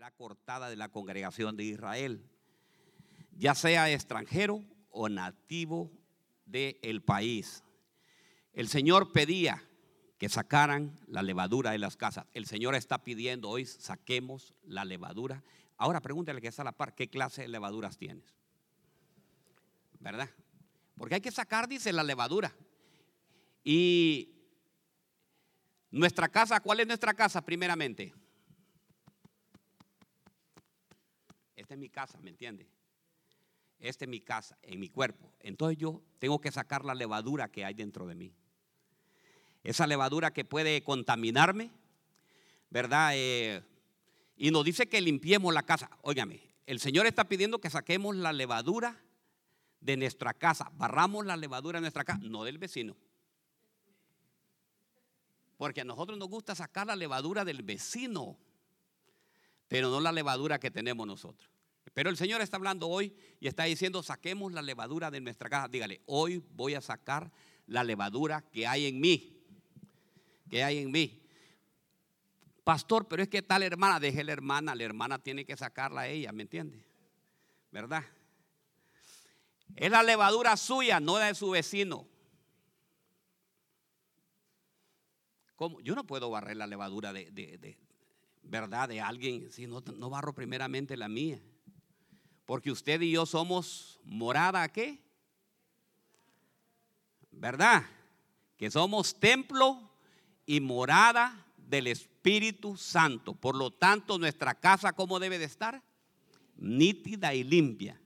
será cortada de la congregación de Israel, ya sea extranjero o nativo del país. El Señor pedía que sacaran la levadura de las casas. El Señor está pidiendo hoy, saquemos la levadura. Ahora pregúntale que está a la par, ¿qué clase de levaduras tienes? ¿Verdad? Porque hay que sacar, dice, la levadura. Y nuestra casa, ¿cuál es nuestra casa primeramente? Esta es mi casa, ¿me entiende? Esta es mi casa, en mi cuerpo. Entonces yo tengo que sacar la levadura que hay dentro de mí. Esa levadura que puede contaminarme, ¿verdad? Eh, y nos dice que limpiemos la casa. Óigame, el Señor está pidiendo que saquemos la levadura de nuestra casa. Barramos la levadura de nuestra casa, no del vecino. Porque a nosotros nos gusta sacar la levadura del vecino, pero no la levadura que tenemos nosotros. Pero el Señor está hablando hoy y está diciendo, saquemos la levadura de nuestra casa. Dígale, hoy voy a sacar la levadura que hay en mí. Que hay en mí. Pastor, pero es que tal hermana, deje la hermana, la hermana tiene que sacarla a ella, ¿me entiende? ¿Verdad? Es la levadura suya, no la de su vecino. Yo no puedo barrer la levadura de, verdad de alguien si no, no barro primeramente la mía. Porque usted y yo somos morada, ¿qué? ¿Verdad? Que somos templo y morada del Espíritu Santo. Por lo tanto, nuestra casa, ¿cómo debe de estar? Nítida y limpia.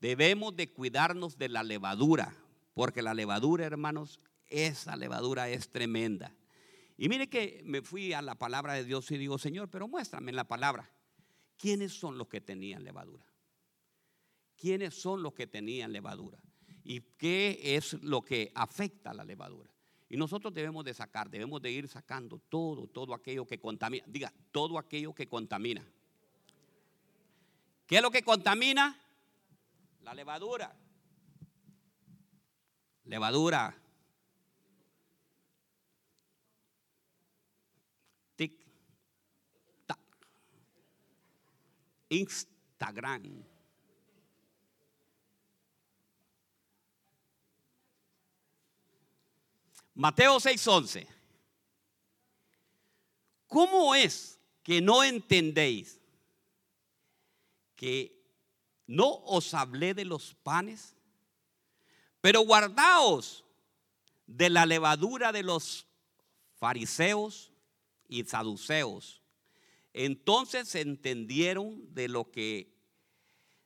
Debemos de cuidarnos de la levadura, porque la levadura, hermanos, esa levadura es tremenda. Y mire que me fui a la palabra de Dios y digo, Señor, pero muéstrame en la palabra, ¿quiénes son los que tenían levadura? ¿Quiénes son los que tenían levadura? ¿Y qué es lo que afecta a la levadura? Y nosotros debemos de sacar, debemos de ir sacando todo, todo aquello que contamina. Diga, todo aquello que contamina. ¿Qué es lo que contamina? La levadura. Levadura Instagram. Mateo 6:11. ¿Cómo es que no entendéis que no os hablé de los panes? Pero guardaos de la levadura de los fariseos y saduceos. Entonces entendieron de lo que,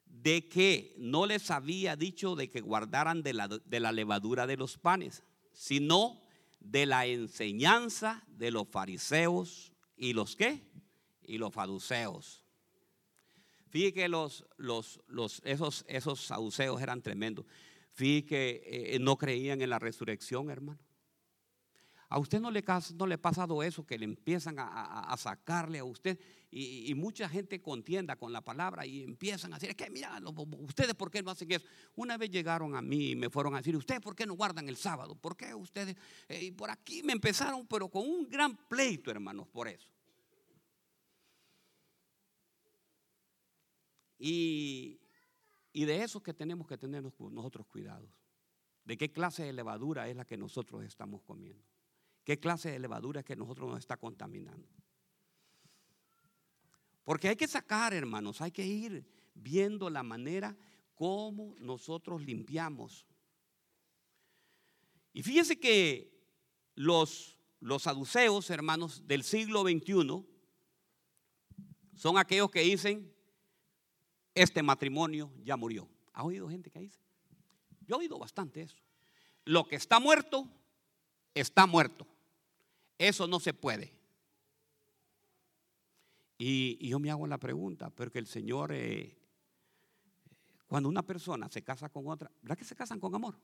de que no les había dicho de que guardaran de la, de la levadura de los panes, sino de la enseñanza de los fariseos y los qué? Y los saduceos. Fíjate que los, los, los, esos, esos saduceos eran tremendos. Fíjate que eh, no creían en la resurrección, hermano. ¿A usted no le, ha pasado eso que le empiezan a, sacarle a usted y, mucha gente contienda con la palabra y empiezan a decir, es que mira, ustedes por qué no hacen eso? Una vez llegaron a mí y me fueron a decir, ¿ustedes por qué no guardan el sábado? ¿Por qué ustedes? Eh, y por aquí me empezaron, pero con un gran pleito, hermanos, por eso. Y, y de eso que tenemos que tener nosotros cuidados. ¿De qué clase de levadura es la que nosotros estamos comiendo? ¿Qué clase de levadura que nosotros nos está contaminando? Porque hay que sacar, hermanos, hay que ir viendo la manera como nosotros limpiamos. Y fíjense que los, los saduceos, hermanos, del siglo XXI, son aquellos que dicen, este matrimonio ya murió. ¿Ha oído gente que dice? Yo he oído bastante eso. Lo que está muerto, está muerto. Eso no se puede. Y, yo me hago la pregunta, porque el Señor, eh, cuando una persona se casa con otra, ¿verdad que se casan con amor?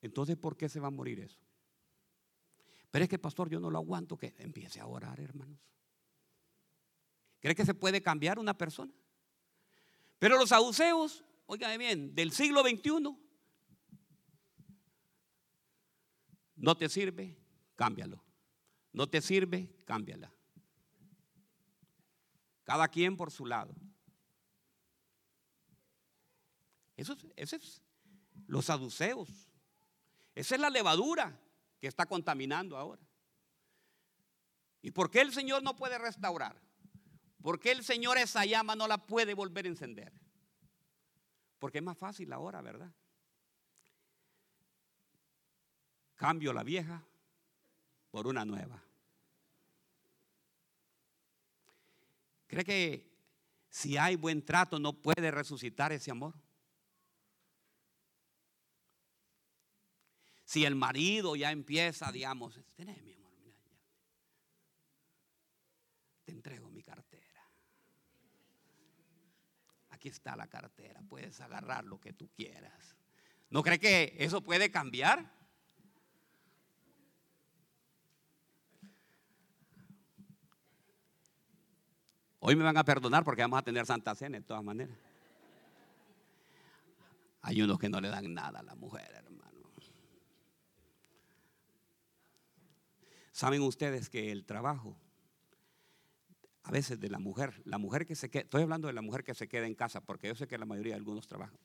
Entonces, ¿por qué se va a morir eso? Pero es que, pastor, yo no lo aguanto que empiece a orar, hermanos. ¿Cree que se puede cambiar una persona? Pero los saduceos, oigan bien, del siglo XXI, no te sirve, cámbialo. no te sirve, cámbiala. Cada quien por su lado. Eso es, ese es los saduceos. Esa es la levadura que está contaminando ahora. ¿Y por qué el Señor no puede restaurar? ¿Por qué el Señor esa llama no la puede volver a encender? Porque es más fácil ahora, ¿verdad? Cambio la vieja por una nueva. ¿Cree que si hay buen trato no puede resucitar ese amor? Si el marido ya empieza, digamos, tenés mi amor, mira, te entrego mi cartera. Aquí está la cartera, puedes agarrar lo que tú quieras. ¿No cree que eso puede cambiar? Hoy me van a perdonar porque vamos a tener Santa Cena de todas maneras. Hay unos que no le dan nada a la mujer, hermano. ¿Saben ustedes que el trabajo a veces de la mujer, la mujer que se queda, estoy hablando de la mujer que se queda en casa, porque yo sé que la mayoría de algunos trabajan,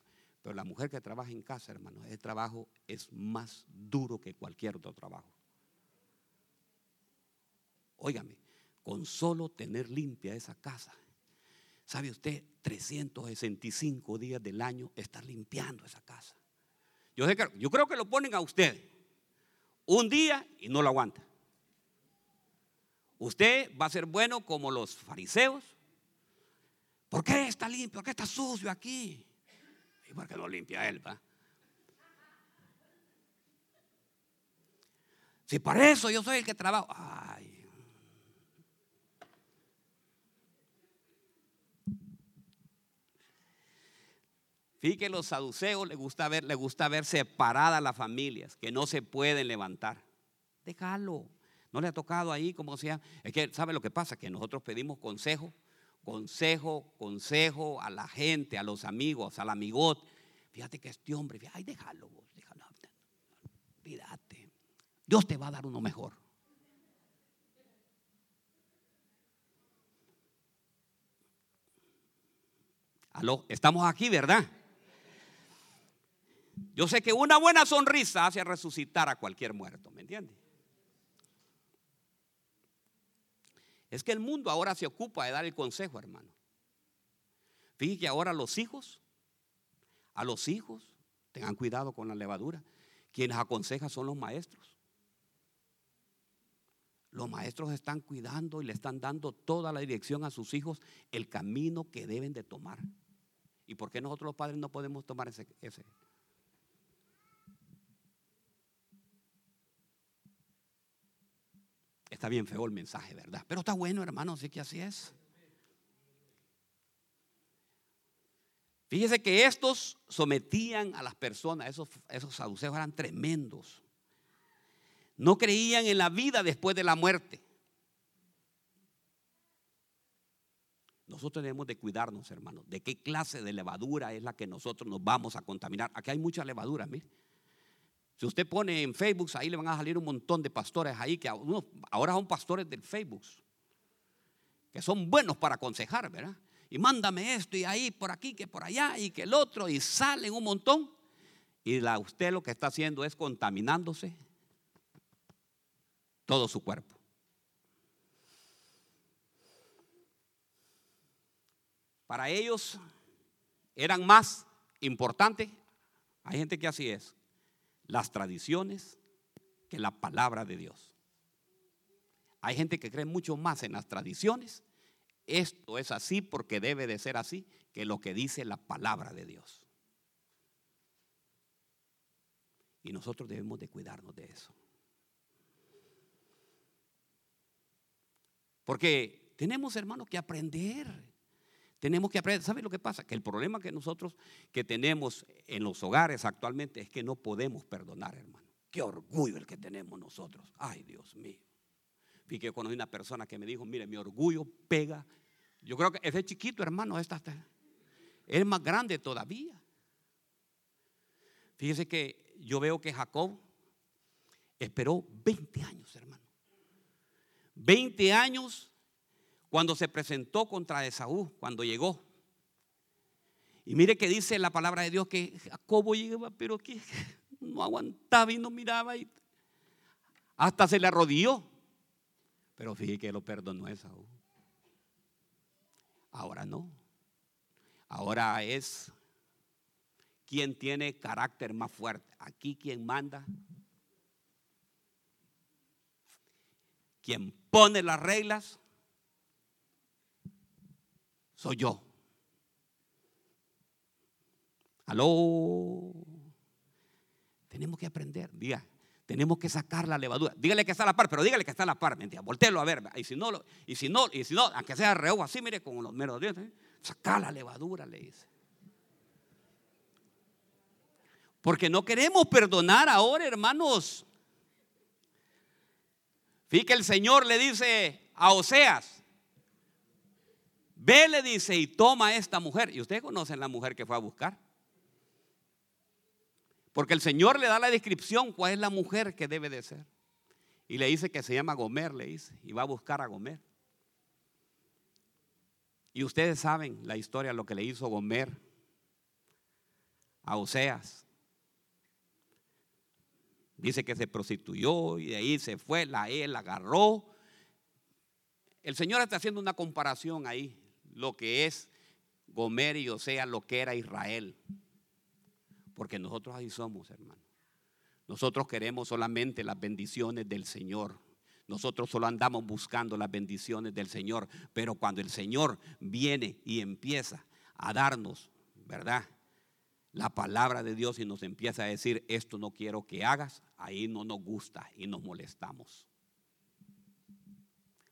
pero la mujer que trabaja en casa, hermano, ese trabajo es más duro que cualquier otro trabajo. Óigame, con solo tener limpia esa casa, ¿sabe usted? 365 días del año estar limpiando esa casa. Yo, sé que, yo creo que lo ponen a usted un día y no lo aguanta. Usted va a ser bueno como los fariseos. ¿Por qué está limpio? ¿Por qué está sucio aquí? ¿Y por qué no limpia él? Va? Si para eso yo soy el que trabajo. Ay. Fíjate que los saduceos les gusta ver, les gusta ver separadas las familias, que no se pueden levantar. Déjalo. ¿No le ha tocado ahí como sea? Es que, ¿sabe lo que pasa? Que nosotros pedimos consejo, consejo, consejo a la gente, a los amigos, al amigot. Fíjate que este hombre, ay, déjalo, déjalo. Olvídate. Dios te va a dar uno mejor. Aló, estamos aquí, ¿verdad? Yo sé que una buena sonrisa hace resucitar a cualquier muerto, ¿me entiendes? Es que el mundo ahora se ocupa de dar el consejo, hermano. Fíjate que ahora los hijos, a los hijos, tengan cuidado con la levadura. Quienes aconsejan son los maestros. Los maestros están cuidando y le están dando toda la dirección a sus hijos, el camino que deben de tomar. ¿Y por qué nosotros los padres no podemos tomar ese? ese? Está bien feo el mensaje, ¿verdad? Pero está bueno, hermano, sí que así es. Fíjese que estos sometían a las personas, esos, esos saduceos eran tremendos. No creían en la vida después de la muerte. Nosotros debemos de cuidarnos, hermano, de qué clase de levadura es la que nosotros nos vamos a contaminar. Aquí hay mucha levadura, mire. Si usted pone en Facebook, ahí le van a salir un montón de pastores ahí que ahora son pastores del Facebook, que son buenos para aconsejar, ¿verdad? Y mándame esto y ahí, por aquí, que por allá y que el otro, y salen un montón. Y usted lo que está haciendo es contaminándose todo su cuerpo. Para ellos eran más importantes. Hay gente que así es las tradiciones que la palabra de Dios. Hay gente que cree mucho más en las tradiciones. Esto es así porque debe de ser así que lo que dice la palabra de Dios. Y nosotros debemos de cuidarnos de eso. Porque tenemos, hermanos, que aprender. Tenemos que aprender. ¿Sabe lo que pasa? Que el problema que nosotros que tenemos en los hogares actualmente es que no podemos perdonar, hermano. Qué orgullo el que tenemos nosotros. Ay, Dios mío. Fíjate que conocí una persona que me dijo, mire, mi orgullo pega. Yo creo que ese chiquito, hermano, esta, es más grande todavía. Fíjese que yo veo que Jacob esperó 20 años, hermano. 20 años cuando se presentó contra Esaú, cuando llegó. Y mire que dice la palabra de Dios que Jacobo llegaba, pero que no aguantaba y no miraba y hasta se le arrodilló. Pero fíjese que lo perdonó Esaú. Ahora no. Ahora es quien tiene carácter más fuerte. Aquí quien manda. Quien pone las reglas. Soy yo. Aló. Tenemos que aprender. Diga, tenemos que sacar la levadura. Dígale que está a la par, pero dígale que está a la par. Mentira, volteelo a ver. Y si no, y si no, y si no, aunque sea reojo así, mire, con los meros dientes, ¿eh? la levadura, le dice. Porque no queremos perdonar ahora, hermanos. Fíjate, el Señor le dice a Oseas, ve, le dice, y toma esta mujer. Y ustedes conocen la mujer que fue a buscar. Porque el Señor le da la descripción cuál es la mujer que debe de ser. Y le dice que se llama Gomer, le dice, y va a buscar a Gomer. Y ustedes saben la historia, lo que le hizo Gomer a Oseas. Dice que se prostituyó y de ahí se fue, la él agarró. El Señor está haciendo una comparación ahí, lo que es Gomer y Oseas, lo que era Israel. Porque nosotros así somos, hermano. Nosotros queremos solamente las bendiciones del Señor. Nosotros solo andamos buscando las bendiciones del Señor. Pero cuando el Señor viene y empieza a darnos, ¿verdad? La palabra de Dios y nos empieza a decir, esto no quiero que hagas, ahí no nos gusta y nos molestamos.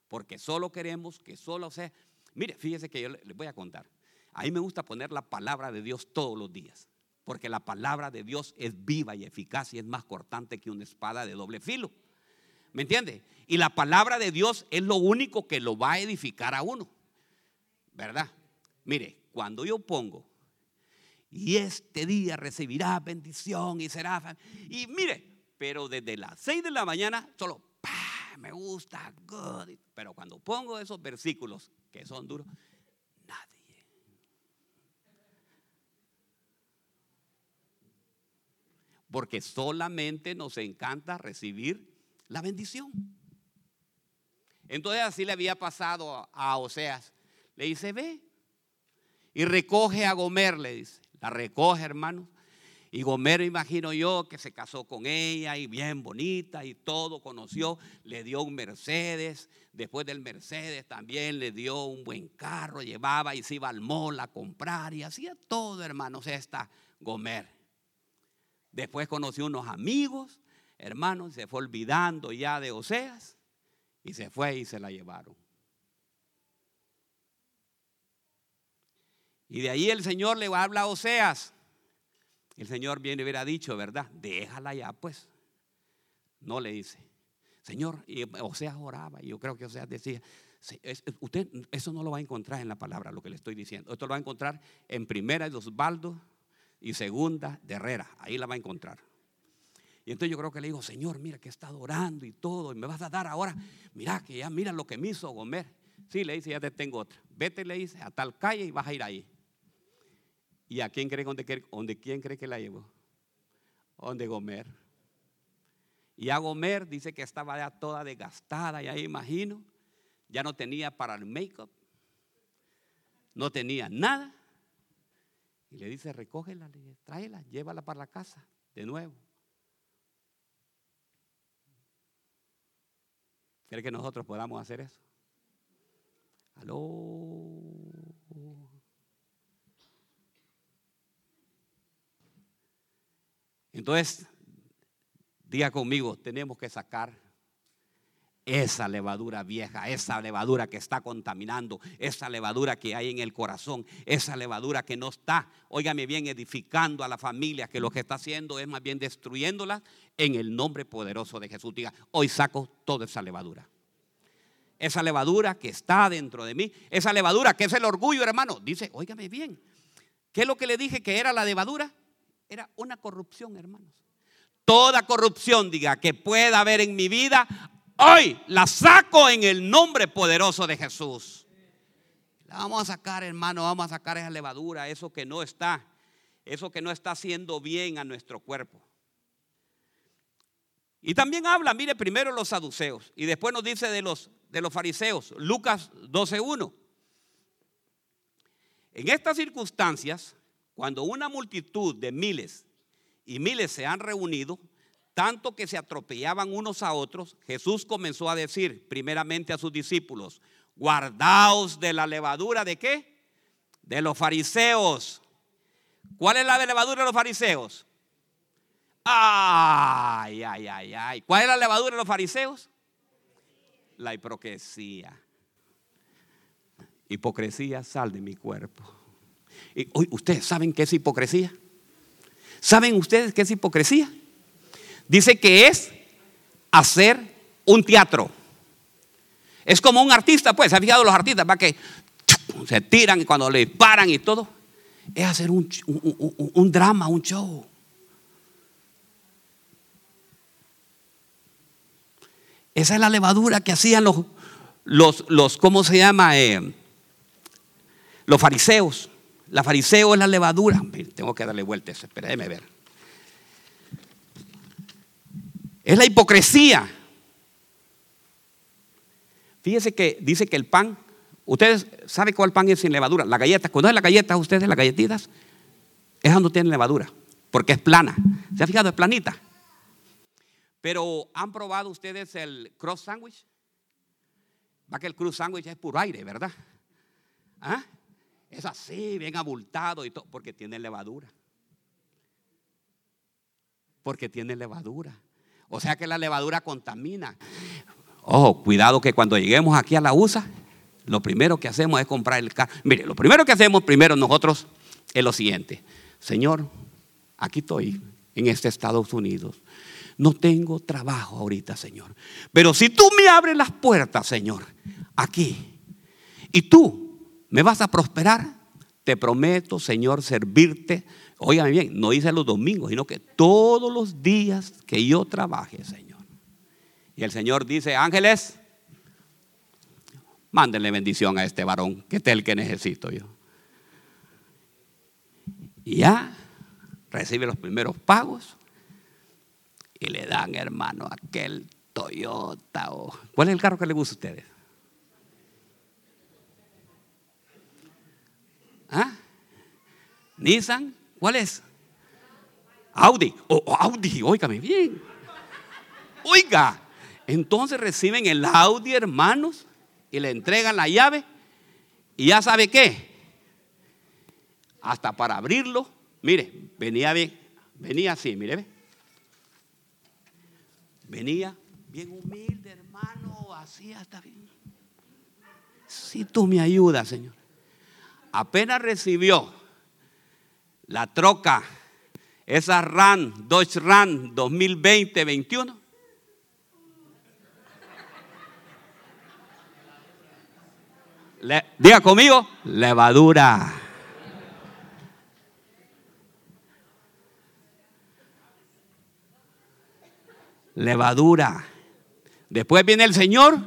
Porque solo queremos que solo sea... Mire, fíjese que yo les voy a contar. A mí me gusta poner la palabra de Dios todos los días porque la palabra de Dios es viva y eficaz y es más cortante que una espada de doble filo. ¿Me entiende? Y la palabra de Dios es lo único que lo va a edificar a uno. ¿Verdad? Mire, cuando yo pongo, y este día recibirá bendición y será... Y mire, pero desde las 6 de la mañana solo, me gusta. Pero cuando pongo esos versículos que son duros, porque solamente nos encanta recibir la bendición. Entonces así le había pasado a Oseas. Le dice, ve y recoge a Gomer, le dice. La recoge, hermano. Y Gomer, imagino yo, que se casó con ella y bien bonita y todo, conoció, le dio un Mercedes. Después del Mercedes también le dio un buen carro, llevaba y se iba al mall a comprar y hacía todo, hermanos, esta Gomer. Después conoció unos amigos, hermanos, se fue olvidando ya de Oseas y se fue y se la llevaron. Y de ahí el Señor le habla a Oseas. El Señor viene y hubiera dicho, ¿verdad? Déjala ya, pues. No le dice. Señor, y Oseas oraba, y yo creo que Oseas decía, usted eso no lo va a encontrar en la palabra, lo que le estoy diciendo. Esto lo va a encontrar en primera de los baldos y segunda de Herrera. Ahí la va a encontrar. Y entonces yo creo que le digo, Señor, mira que está adorando y todo, y me vas a dar ahora, mira que ya mira lo que me hizo Gomer. Sí, le dice, ya te tengo otra. Vete, le dice, a tal calle y vas a ir ahí. ¿Y a quién cree, donde, quién cree que la llevó? Donde Gomer. Y a Gomer dice que estaba ya toda desgastada, ya imagino. Ya no tenía para el make-up. No tenía nada. Y le dice, recógela, tráela, llévala para la casa de nuevo. ¿Cree que nosotros podamos hacer eso? Aló. Entonces, diga conmigo, tenemos que sacar esa levadura vieja, esa levadura que está contaminando, esa levadura que hay en el corazón, esa levadura que no está, óigame bien, edificando a la familia, que lo que está haciendo es más bien destruyéndola en el nombre poderoso de Jesús. Diga, hoy saco toda esa levadura. Esa levadura que está dentro de mí, esa levadura que es el orgullo, hermano. Dice, óigame bien, ¿qué es lo que le dije que era la levadura? Era una corrupción, hermanos. Toda corrupción, diga, que pueda haber en mi vida, Hoy la saco en el nombre poderoso de Jesús. La vamos a sacar, hermano, vamos a sacar esa levadura, eso que no está, eso que no está haciendo bien a nuestro cuerpo. Y también habla, mire, primero los saduceos y después nos dice de los, de los fariseos, Lucas 12.1. En estas circunstancias, cuando una multitud de miles y miles se han reunido, tanto que se atropellaban unos a otros, Jesús comenzó a decir primeramente a sus discípulos, guardaos de la levadura de qué? De los fariseos. ¿Cuál es la levadura de los fariseos? Ay, ay, ay, ay. ¿Cuál es la levadura de los fariseos? La hipocresía. Hipocresía, sal de mi cuerpo. ¿Ustedes saben qué es hipocresía? ¿Saben ustedes qué es hipocresía? Dice que es hacer un teatro. Es como un artista, pues, ¿se han fijado los artistas? Va que se tiran y cuando le paran y todo. Es hacer un, un, drama, un show. Esa es la levadura que hacían los, los, los ¿cómo se llama? Eh, los fariseos. La fariseo es la levadura. Tengo que darle vuelta eso, espérenme ver. Es la hipocresía. Fíjese que dice que el pan, ustedes saben cuál pan es sin levadura, la galleta. Cuando es la galleta, ustedes las galletitas, es donde tienen levadura, porque es plana. ¿Se ha fijado? Es planita. Pero ¿han probado ustedes el cross sandwich? Va que el cross sandwich es puro aire, ¿verdad? ¿Ah? Es así, bien abultado y todo, porque tiene levadura. Porque tiene levadura. O sea que la levadura contamina. Ojo, cuidado que cuando lleguemos aquí a la USA, lo primero que hacemos es comprar el carro. Mire, lo primero que hacemos primero nosotros es lo siguiente. Señor, aquí estoy en este Estados Unidos. No tengo trabajo ahorita, Señor. Pero si tú me abres las puertas, Señor, aquí, y tú me vas a prosperar, te prometo, Señor, servirte Óigame bien, no dice los domingos, sino que todos los días que yo trabaje, Señor. Y el Señor dice, ángeles, mándenle bendición a este varón, que es el que necesito yo. Y ya recibe los primeros pagos y le dan, hermano, aquel Toyota. O, ¿Cuál es el carro que le gusta a ustedes? ¿Ah? Nissan. ¿Cuál es? Audi. Oh, oh, Audi, óigame bien. Oiga, entonces reciben el Audi, hermanos, y le entregan la llave. Y ya sabe qué. Hasta para abrirlo, mire, venía bien, venía así, mire. Venía bien humilde, hermano, así hasta bien. Si tú me ayudas, Señor. Apenas recibió la troca, esa RAN, Dodge RAN 2020-21. diga conmigo, levadura. Levadura. Después viene el Señor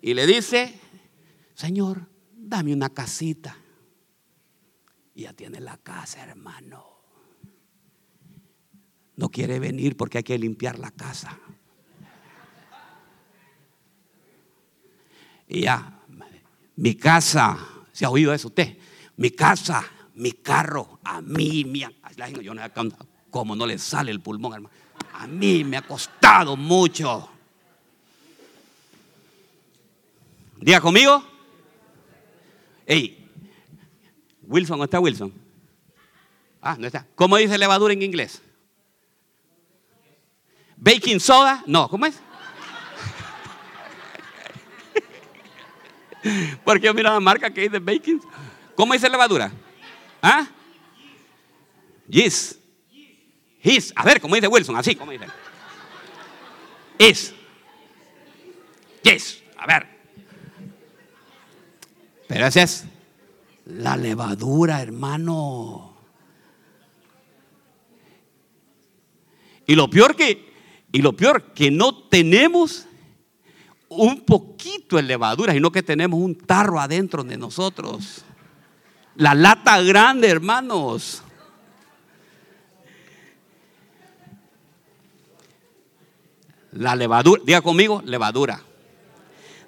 y le dice, Señor, dame una casita. Y ya tiene la casa, hermano. No quiere venir porque hay que limpiar la casa. Y ya, mi casa, ¿se ha oído eso usted? Mi casa, mi carro, a mí, mi, yo no como no le sale el pulmón, hermano. A mí me ha costado mucho. Diga conmigo. Ey, Wilson, ¿dónde está Wilson? Ah, no está. ¿Cómo dice levadura en inglés? Baking soda? No, ¿cómo es? Porque yo miro la marca que dice baking. ¿Cómo dice levadura? ¿Ah? Yes. His. A ver, ¿cómo dice Wilson? Así, ¿cómo dice? Is. Yes. A ver. Pero ese es la levadura, hermano. Y lo peor que, y lo peor que no tenemos un poquito de levadura, sino que tenemos un tarro adentro de nosotros. La lata grande, hermanos. La levadura, diga conmigo, levadura.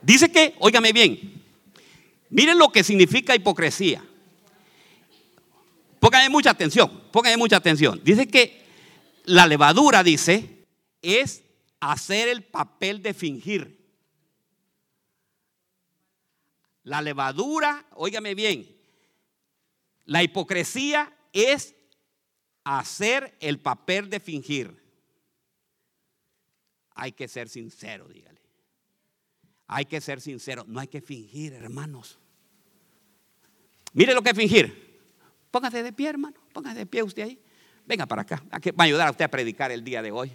Dice que, óigame bien, miren lo que significa hipocresía. Pónganme mucha atención, pónganme mucha atención. Dice que la levadura, dice, es hacer el papel de fingir. La levadura, óigame bien, la hipocresía es hacer el papel de fingir. Hay que ser sincero, dígale. Hay que ser sincero, no hay que fingir, hermanos. Mire lo que es fingir. Póngase de pie, hermano. Póngase de pie usted ahí. Venga para acá. va a ayudar a usted a predicar el día de hoy.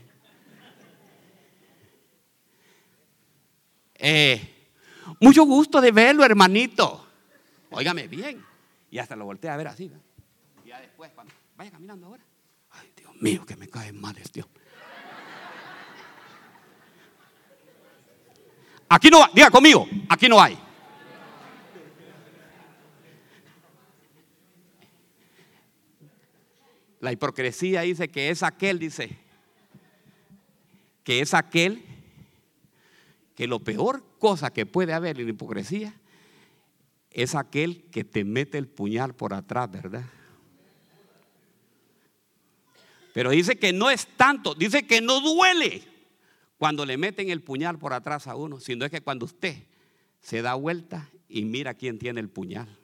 Eh, mucho gusto de verlo, hermanito. Óigame bien. Y hasta lo voltea a ver así. Ya después, cuando vaya caminando ahora. Ay, Dios mío, que me cae mal este hombre. Aquí no diga conmigo, aquí no hay. La hipocresía dice que es aquel, dice, que es aquel que lo peor cosa que puede haber en la hipocresía es aquel que te mete el puñal por atrás, ¿verdad? Pero dice que no es tanto, dice que no duele cuando le meten el puñal por atrás a uno, sino es que cuando usted se da vuelta y mira quién tiene el puñal.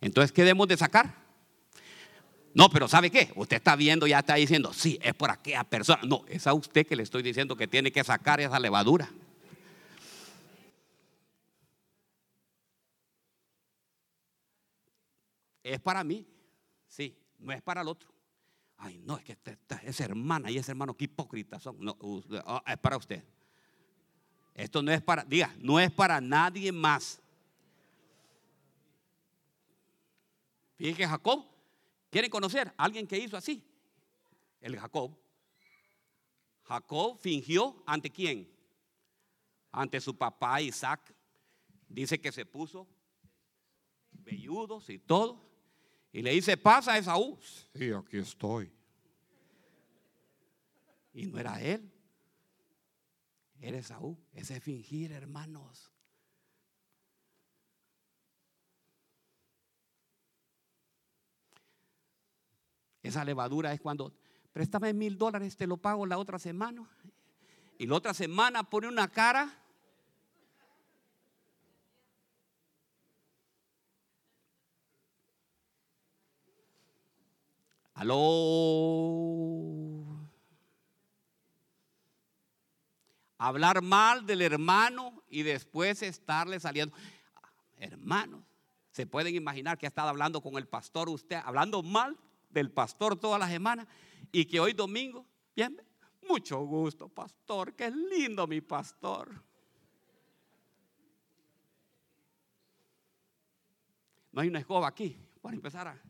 Entonces, ¿qué debemos de sacar? No, pero ¿sabe qué? Usted está viendo, ya está diciendo, sí, es por aquella persona. No, es a usted que le estoy diciendo que tiene que sacar esa levadura. Es para mí, sí, no es para el otro. Ay, no, es que esa hermana y ese hermano, qué hipócritas son. Ah, es para usted. Esto no es para, diga, no es para nadie más. Fíjense que Jacob, ¿quieren conocer a alguien que hizo así? El Jacob. Jacob fingió ante quién? Ante su papá Isaac. Dice que se puso velludos y todo. Y le dice, pasa Esaú. Sí, aquí estoy. Y no era él. Era Esaú. Ese es fingir, hermanos. Esa levadura es cuando, préstame mil dólares, te lo pago la otra semana. Y la otra semana pone una cara Aló. Hablar mal del hermano y después estarle saliendo. Hermanos, se pueden imaginar que ha estado hablando con el pastor usted, hablando mal del pastor toda la semana y que hoy domingo, bien, mucho gusto, pastor, qué lindo mi pastor. No hay una escoba aquí para empezar a...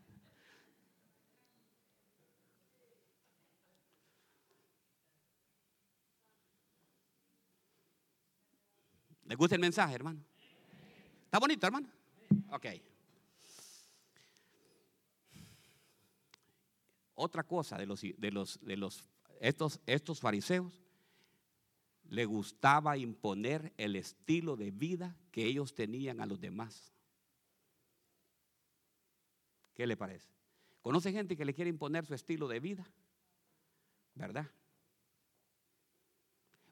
¿Le gusta el mensaje, hermano? ¿Está bonito, hermano? Ok. Otra cosa de los, de los, de los estos, estos fariseos, le gustaba imponer el estilo de vida que ellos tenían a los demás. ¿Qué le parece? ¿Conoce gente que le quiere imponer su estilo de vida? ¿Verdad?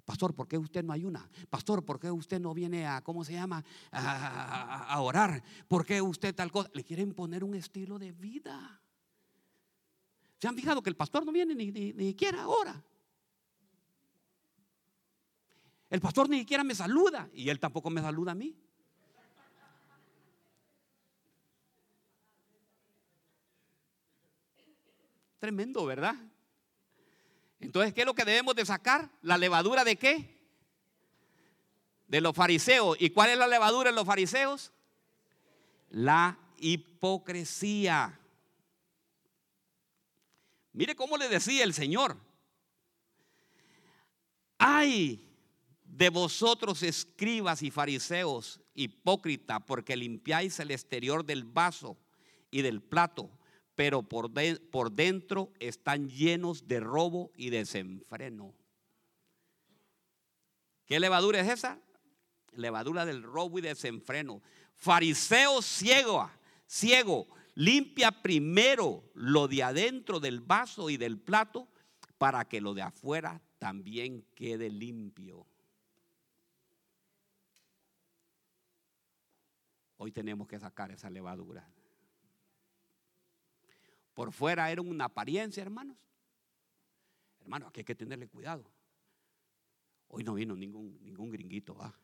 Pastor, ¿por qué usted no ayuna? Pastor, ¿por qué usted no viene a, ¿cómo se llama? A, orar. ¿Por qué usted tal cosa? Le quieren poner un estilo de vida. ¿Se han fijado que el pastor no viene ni, ni, ni siquiera ahora? El pastor ni siquiera me saluda y él tampoco me saluda a mí. Tremendo, ¿verdad? Entonces, ¿qué es lo que debemos de sacar? ¿La levadura de qué? De los fariseos. ¿Y cuál es la levadura de los fariseos? La hipocresía. Mire cómo le decía el Señor. Ay de vosotros escribas y fariseos, hipócrita, porque limpiáis el exterior del vaso y del plato, pero por, por dentro están llenos de robo y desenfreno. ¿Qué levadura es esa? Levadura del robo y desenfreno. Fariseo ciego, ciego, limpia primero lo de adentro del vaso y del plato para que lo de afuera también quede limpio. Hoy tenemos que sacar esa levadura. Por fuera era una apariencia, hermanos. Hermanos, aquí hay que tenerle cuidado. Hoy no vino ningún, ningún gringuito. ¿ah?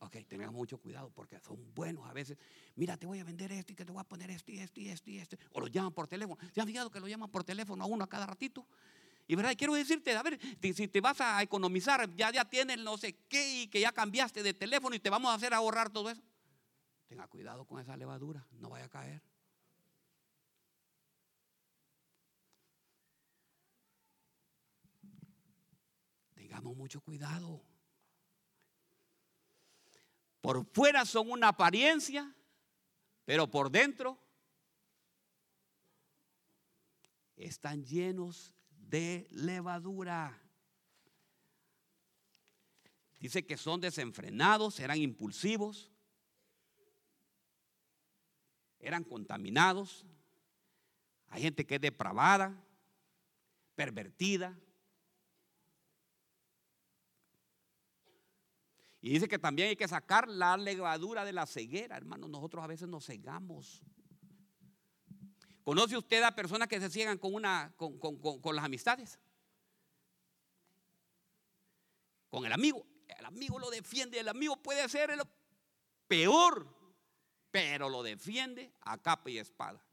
Ok, tengamos mucho cuidado porque son buenos a veces. Mira, te voy a vender esto y que te voy a poner esto y esto y esto y esto. O lo llaman por teléfono. ¿Se han fijado que lo llaman por teléfono a uno a cada ratito? Y verdad, quiero decirte, a ver, si te vas a economizar, ya, ya tienes no sé qué y que ya cambiaste de teléfono y te vamos a hacer ahorrar todo eso. Tenga cuidado con esa levadura, no vaya a caer. Tengamos mucho cuidado. Por fuera son una apariencia, pero por dentro están llenos de levadura. Dice que son desenfrenados, eran impulsivos, eran contaminados. Hay gente que es depravada, pervertida. Y dice que también hay que sacar la levadura de la ceguera, hermano. Nosotros a veces nos cegamos. ¿Conoce usted a personas que se ciegan con, una, con, con las amistades? Con el amigo. El amigo lo defiende. El amigo puede ser el peor pero lo defiende a capa y espada.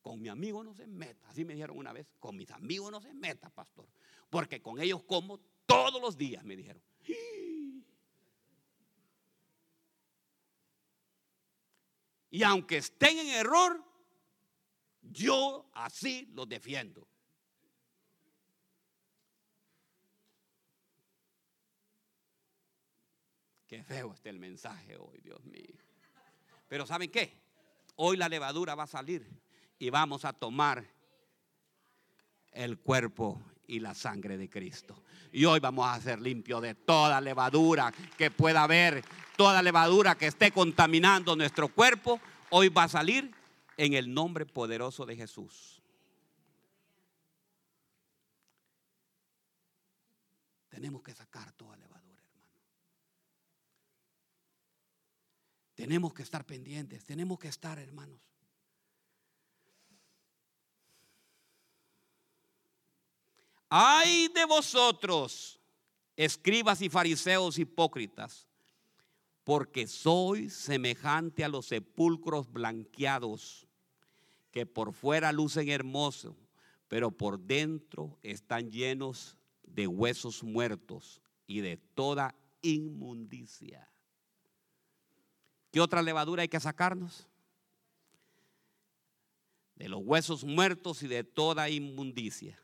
Con mi amigo no se meta, así me dijeron una vez, con mis amigos no se meta, pastor, porque con ellos como todos los días, me dijeron. Y aunque estén en error, yo así los defiendo. Qué feo está el mensaje hoy, Dios mío. Pero ¿saben qué? Hoy la levadura va a salir y vamos a tomar el cuerpo y la sangre de Cristo. Y hoy vamos a ser limpios de toda levadura que pueda haber, toda levadura que esté contaminando nuestro cuerpo. Hoy va a salir en el nombre poderoso de Jesús. Tenemos que sacar toda levadura. Tenemos que estar pendientes, tenemos que estar, hermanos. Ay de vosotros, escribas y fariseos hipócritas, porque sois semejante a los sepulcros blanqueados, que por fuera lucen hermosos, pero por dentro están llenos de huesos muertos y de toda inmundicia. ¿Qué otra levadura hay que sacarnos? De los huesos muertos y de toda inmundicia.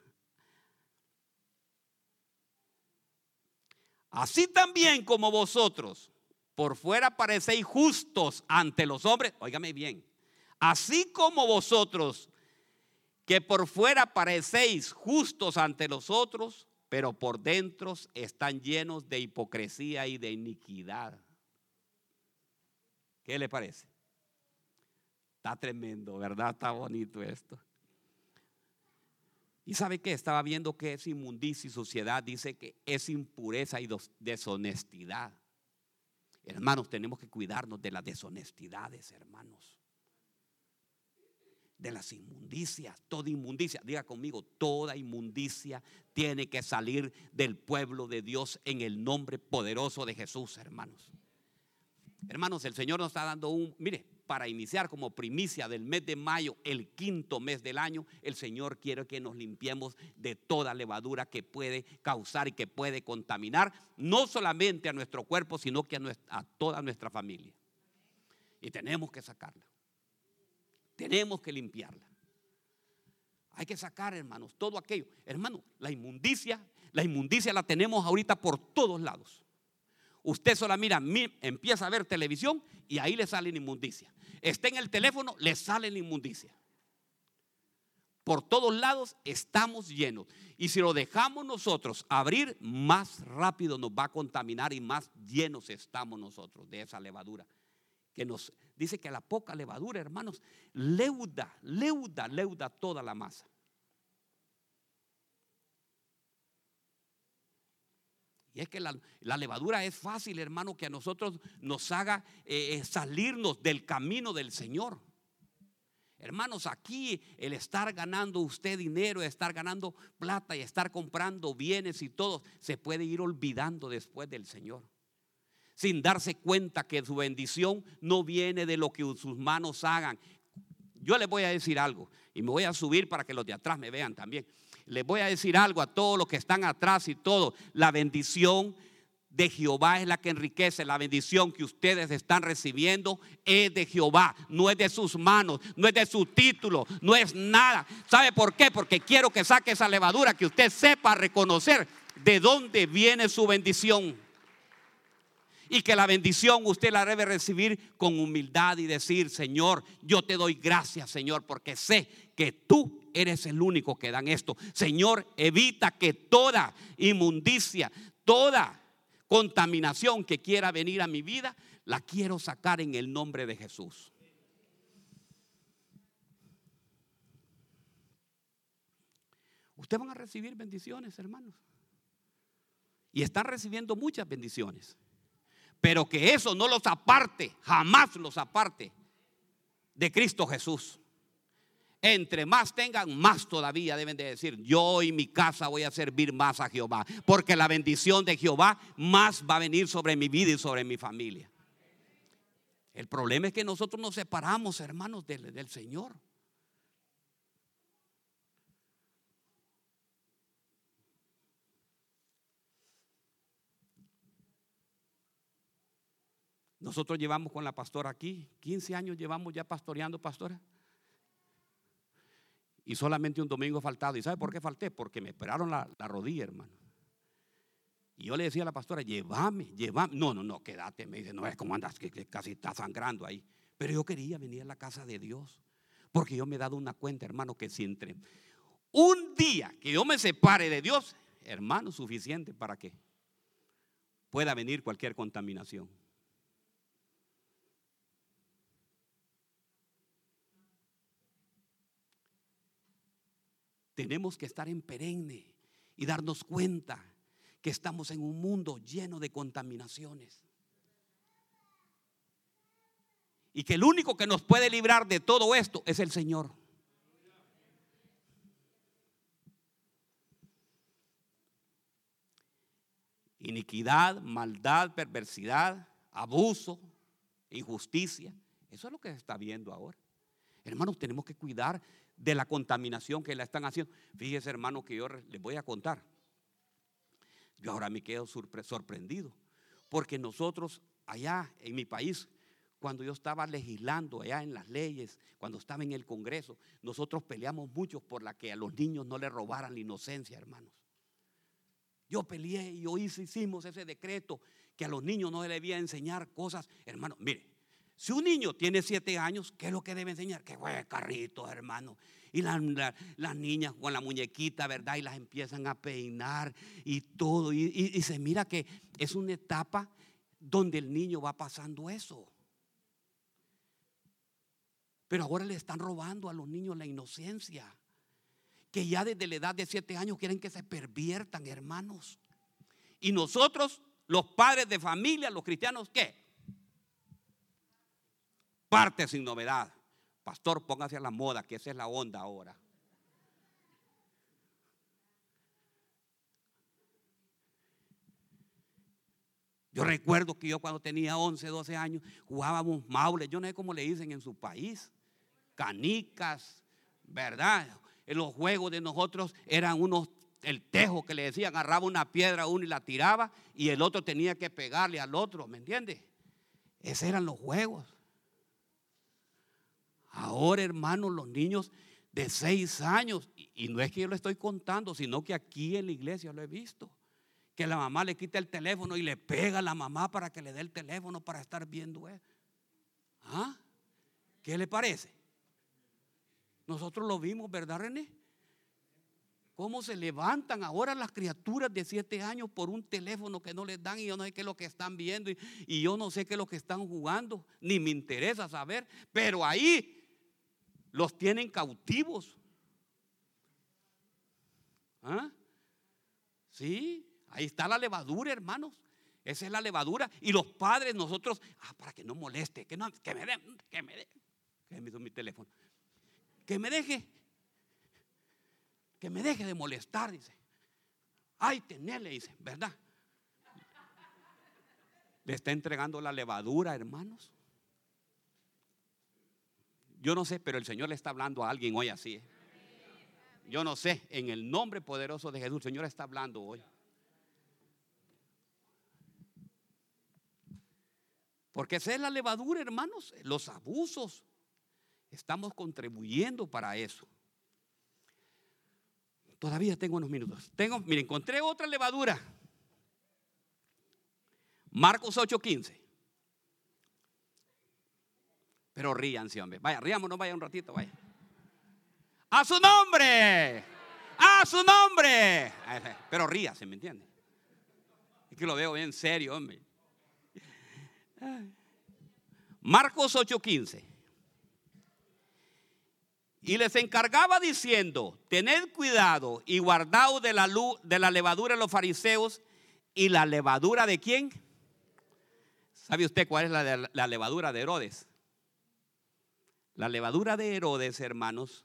Así también como vosotros por fuera parecéis justos ante los hombres, óigame bien, así como vosotros que por fuera parecéis justos ante los otros, pero por dentro están llenos de hipocresía y de iniquidad. ¿Qué le parece? Está tremendo, ¿verdad? Está bonito esto. ¿Y sabe qué? Estaba viendo que es inmundicia y suciedad. Dice que es impureza y deshonestidad. Hermanos, tenemos que cuidarnos de las deshonestidades, hermanos. De las inmundicias, toda inmundicia. Diga conmigo, toda inmundicia tiene que salir del pueblo de Dios en el nombre poderoso de Jesús, hermanos. Hermanos, el Señor nos está dando un, mire, para iniciar como primicia del mes de mayo, el quinto mes del año, el Señor quiere que nos limpiemos de toda levadura que puede causar y que puede contaminar, no solamente a nuestro cuerpo, sino que a, toda nuestra familia. Y tenemos que sacarla. Tenemos que limpiarla. Hay que sacar, hermanos, todo aquello. Hermano, la inmundicia, La inmundicia la tenemos ahorita por todos lados. Usted solo mira, empieza a ver televisión y ahí le sale la inmundicia. Está en el teléfono, le sale la inmundicia. Por todos lados estamos llenos. Y si lo dejamos nosotros abrir, más rápido nos va a contaminar y más llenos estamos nosotros de esa levadura. Que nos dice que la poca levadura, hermanos, leuda, leuda, leuda toda la masa. Es que la, levadura es fácil, hermano, que a nosotros nos haga eh, eh, salirnos del camino del Señor. Hermanos, aquí el estar ganando usted dinero, estar ganando plata y estar comprando bienes y todo, se puede ir olvidando después del Señor. Sin darse cuenta que su bendición no viene de lo que sus manos hagan. Yo les voy a decir algo y me voy a subir para que los de atrás me vean también. Les voy a decir algo a todos los que están atrás y todo. La bendición de Jehová es la que enriquece. La bendición que ustedes están recibiendo es de Jehová, no es de sus manos, no es de su título, no es nada. ¿Sabe por qué? Porque quiero que saque esa levadura, que usted sepa reconocer de dónde viene su bendición. Y que la bendición usted la debe recibir con humildad y decir, Señor, yo te doy gracias, Señor, porque sé que tú eres el único que dan esto. Señor, evita que toda inmundicia, toda contaminación que quiera venir a mi vida, la quiero sacar en el nombre de Jesús. Ustedes van a recibir bendiciones, hermanos. Y están recibiendo muchas bendiciones. Pero que eso no los aparte, jamás los aparte de Cristo Jesús. Entre más tengan, más todavía deben de decir, yo y mi casa voy a servir más a Jehová. Porque la bendición de Jehová más va a venir sobre mi vida y sobre mi familia. El problema es que nosotros nos separamos, hermanos, del, del Señor. Nosotros llevamos con la pastora aquí, 15 años llevamos ya pastoreando, pastora. Y solamente un domingo faltado. ¿Y sabe por qué falté? Porque me esperaron la, rodilla, hermano. Y yo le decía a la pastora, llévame, llévame. No, no, no, quédate. Me dice, no es como andas, que, casi está sangrando ahí. Pero yo quería venir a la casa de Dios. Porque yo me he dado una cuenta, hermano, que si entre un día que yo me separe de Dios, hermano, suficiente para que pueda venir cualquier contaminación. Tenemos que estar en perenne y darnos cuenta que estamos en un mundo lleno de contaminaciones. Y que el único que nos puede librar de todo esto es el Señor. Iniquidad, maldad, perversidad, abuso, injusticia. Eso es lo que se está viendo ahora. Hermanos, tenemos que cuidar de la contaminación que la están haciendo. Fíjese, hermano, que yo les voy a contar. Yo ahora me quedo sorprendido, porque nosotros allá en mi país, cuando yo estaba legislando allá en las leyes, cuando estaba en el Congreso, nosotros peleamos mucho por la que a los niños no les robaran la inocencia, hermanos. Yo peleé y yo hicimos ese decreto que a los niños no les debía enseñar cosas. Hermano, mire, si un niño tiene siete años, ¿qué es lo que debe enseñar? Que juegue carrito, hermano. Y las, niñas con la muñequita, ¿verdad? Y las empiezan a peinar y todo. y se mira que es una etapa donde el niño va pasando eso. Pero ahora le están robando a los niños la inocencia. Que ya desde la edad de siete años quieren que se perviertan, hermanos. Y nosotros, los padres de familia, los cristianos, ¿qué? Parte sin novedad. Pastor, póngase a la moda, que esa es la onda ahora. Yo recuerdo que yo cuando tenía 11, 12 años jugábamos maules, yo no sé cómo le dicen en su país, canicas, ¿verdad? En los juegos de nosotros eran unos, el tejo que le decían, agarraba una piedra a uno y la tiraba y el otro tenía que pegarle al otro, ¿me entiende? Esos eran los juegos. Ahora, hermanos, los niños de seis años. Y, no es que yo lo estoy contando, sino que aquí en la iglesia lo he visto. Que la mamá le quita el teléfono y le pega a la mamá para que le dé el teléfono para estar viendo eso. ¿Ah? ¿Qué le parece? Nosotros lo vimos, ¿verdad, René? Cómo se levantan ahora las criaturas de siete años por un teléfono que no les dan y yo no sé qué es lo que están viendo y, y yo no sé qué es lo que están jugando, ni me interesa saber, pero ahí los tienen cautivos. ¿Ah? Sí, ahí está la levadura, hermanos. Esa es la levadura. Y los padres, nosotros, ah, para que no moleste, que, no, que me dé, que me dé, que me mi teléfono, que me deje, que me deje de molestar, dice. Ay, tenerle, dice, ¿verdad? Le está entregando la levadura, hermanos. Yo no sé, pero el Señor le está hablando a alguien hoy así. ¿eh? Yo no sé, en el nombre poderoso de Jesús, el Señor está hablando hoy. Porque esa es la levadura, hermanos, los abusos. Estamos contribuyendo para eso. Todavía tengo unos minutos. Tengo, mire, encontré otra levadura. Marcos 8:15. Pero ríanse, hombre. Vaya, ríamos, no vaya un ratito, vaya. A su nombre. A su nombre. Pero ríase, ¿me entiende? Es que lo veo bien serio, hombre. Marcos 8:15. Y les encargaba diciendo, tened cuidado y guardaos de la, de la levadura de los fariseos y la levadura de quién. ¿Sabe usted cuál es la, la levadura de Herodes? La levadura de Herodes, hermanos,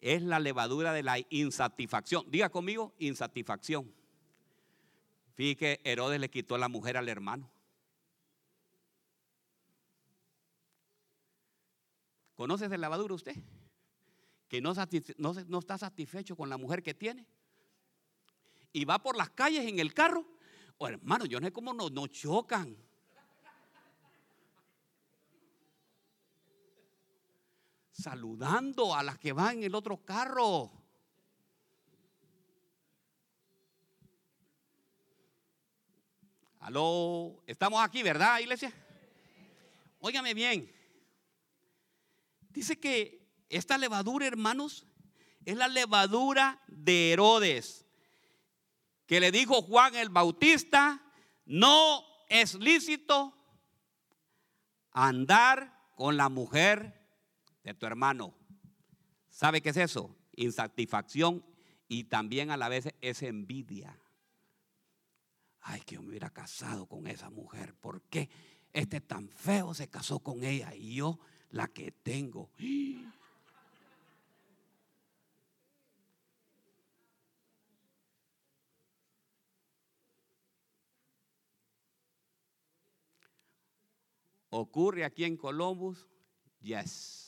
es la levadura de la insatisfacción. Diga conmigo, insatisfacción. Fíjate que Herodes le quitó la mujer al hermano. ¿Conoce esa levadura usted? Que no, no, está satisfecho con la mujer que tiene. Y va por las calles en el carro. Oh, hermano, yo no sé cómo nos, nos chocan. Saludando a las que van en el otro carro. Aló, estamos aquí, ¿verdad, iglesia? Óigame bien. Dice que esta levadura, hermanos, es la levadura de Herodes, que le dijo Juan el Bautista, no es lícito andar con la mujer de tu hermano. ¿Sabe qué es eso? Insatisfacción y también a la vez es envidia. Ay, que yo me hubiera casado con esa mujer. ¿Por qué este tan feo se casó con ella y yo la que tengo? ¿Ocurre aquí en Columbus? Yes.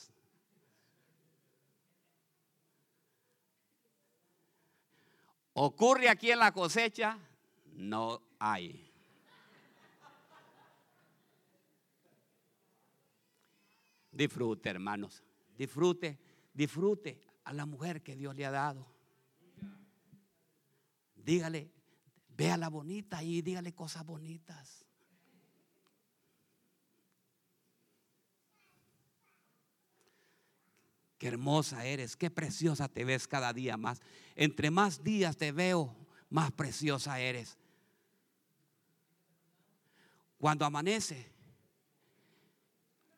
¿Ocurre aquí en la cosecha? No hay. Disfrute, hermanos. Disfrute, disfrute a la mujer que Dios le ha dado. Dígale, véala bonita y dígale cosas bonitas. Qué hermosa eres, qué preciosa te ves cada día más. Entre más días te veo, más preciosa eres. Cuando amanece,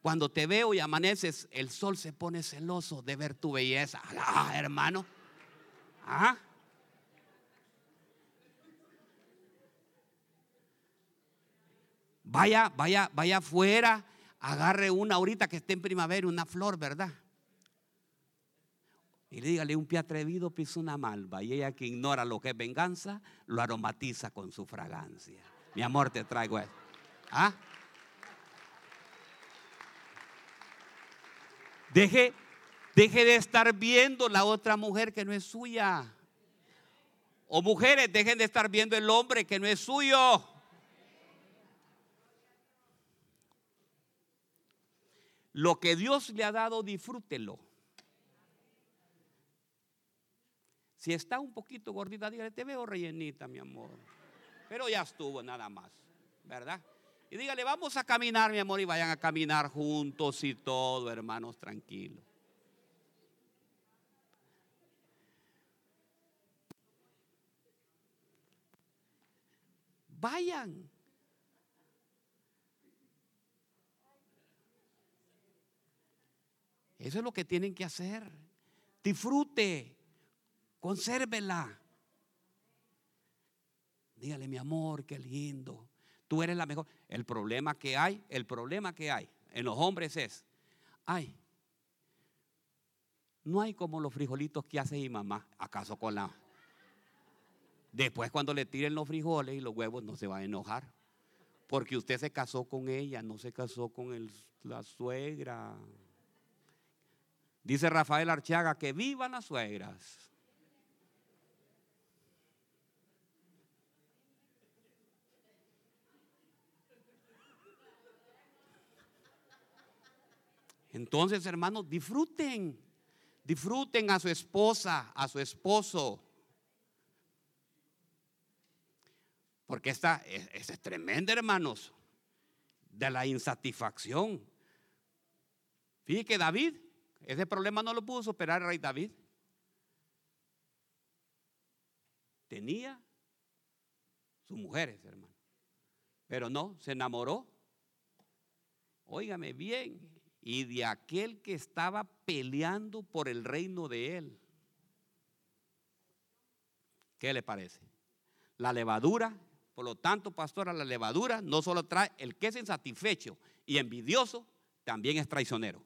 cuando te veo y amaneces, el sol se pone celoso de ver tu belleza. Ah, hermano. ¿Ah? Vaya, vaya, vaya afuera, agarre una ahorita que esté en primavera, una flor, ¿verdad? Y le dígale, un pie atrevido pisa una malva. Y ella que ignora lo que es venganza, lo aromatiza con su fragancia. Mi amor, te traigo esto. ¿Ah? Deje, deje de estar viendo la otra mujer que no es suya. O mujeres, dejen de estar viendo el hombre que no es suyo. Lo que Dios le ha dado, disfrútelo. Si está un poquito gordita, dígale, te veo rellenita, mi amor. Pero ya estuvo nada más, ¿verdad? Y dígale, vamos a caminar, mi amor, y vayan a caminar juntos y todo, hermanos, tranquilos. Vayan. Eso es lo que tienen que hacer. Disfrute, consérvela. Dígale, mi amor, qué lindo. Tú eres la mejor. El problema que hay, el problema que hay en los hombres es, ay, no hay como los frijolitos que hace mi mamá. ¿Acaso con la... Después cuando le tiren los frijoles y los huevos no se va a enojar. Porque usted se casó con ella, no se casó con el, la suegra. Dice Rafael Archaga que vivan las suegras. Entonces, hermanos, disfruten, disfruten a su esposa, a su esposo. Porque esta es, tremenda, hermanos, de la insatisfacción. Fíjate que David, ese problema no lo pudo superar el rey David. Tenía sus mujeres, hermano. Pero no, se enamoró. Óigame bien, y de aquel que estaba peleando por el reino de él. ¿Qué le parece? La levadura, por lo tanto, pastora, la levadura no solo trae el que es insatisfecho y envidioso, también es traicionero.